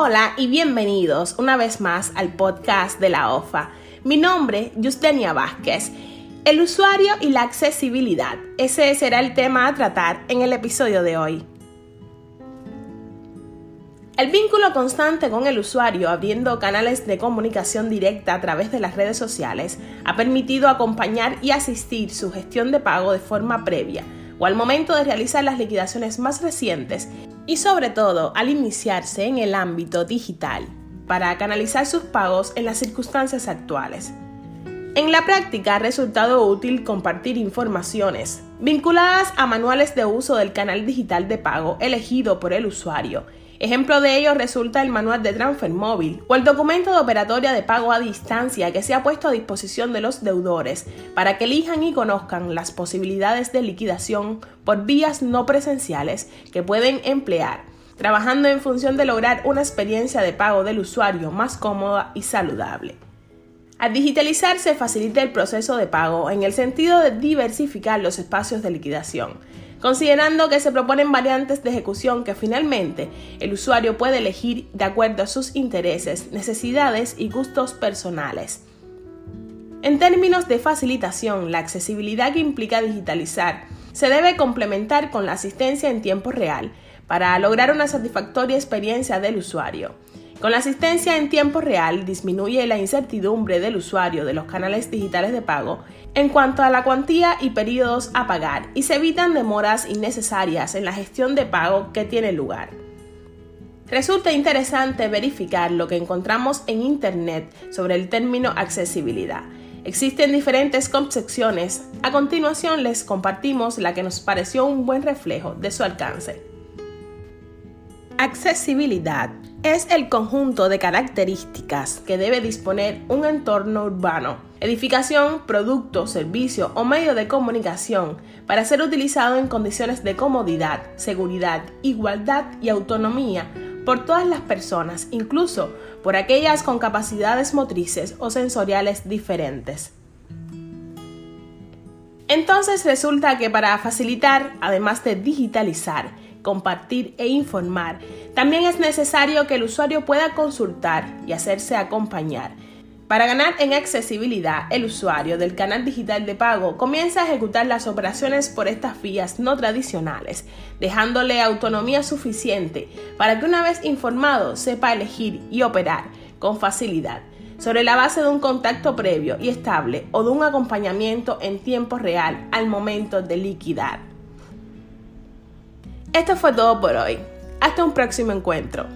Hola y bienvenidos una vez más al podcast de la OFA. Mi nombre, Justenia Vázquez. El usuario y la accesibilidad. Ese será el tema a tratar en el episodio de hoy. El vínculo constante con el usuario abriendo canales de comunicación directa a través de las redes sociales ha permitido acompañar y asistir su gestión de pago de forma previa o al momento de realizar las liquidaciones más recientes y sobre todo al iniciarse en el ámbito digital para canalizar sus pagos en las circunstancias actuales. En la práctica ha resultado útil compartir informaciones vinculadas a manuales de uso del canal digital de pago elegido por el usuario Ejemplo de ello resulta el manual de transfer móvil o el documento de operatoria de pago a distancia que se ha puesto a disposición de los deudores para que elijan y conozcan las posibilidades de liquidación por vías no presenciales que pueden emplear, trabajando en función de lograr una experiencia de pago del usuario más cómoda y saludable. Al digitalizar se facilita el proceso de pago en el sentido de diversificar los espacios de liquidación, considerando que se proponen variantes de ejecución que finalmente el usuario puede elegir de acuerdo a sus intereses, necesidades y gustos personales. En términos de facilitación, la accesibilidad que implica digitalizar se debe complementar con la asistencia en tiempo real para lograr una satisfactoria experiencia del usuario. Con la asistencia en tiempo real disminuye la incertidumbre del usuario de los canales digitales de pago en cuanto a la cuantía y periodos a pagar y se evitan demoras innecesarias en la gestión de pago que tiene lugar. Resulta interesante verificar lo que encontramos en Internet sobre el término accesibilidad. Existen diferentes concepciones. A continuación les compartimos la que nos pareció un buen reflejo de su alcance. Accesibilidad es el conjunto de características que debe disponer un entorno urbano, edificación, producto, servicio o medio de comunicación para ser utilizado en condiciones de comodidad, seguridad, igualdad y autonomía por todas las personas, incluso por aquellas con capacidades motrices o sensoriales diferentes. Entonces resulta que para facilitar, además de digitalizar, compartir e informar, también es necesario que el usuario pueda consultar y hacerse acompañar. Para ganar en accesibilidad, el usuario del canal digital de pago comienza a ejecutar las operaciones por estas vías no tradicionales, dejándole autonomía suficiente para que una vez informado sepa elegir y operar con facilidad sobre la base de un contacto previo y estable o de un acompañamiento en tiempo real al momento de liquidar. Esto fue todo por hoy. Hasta un próximo encuentro.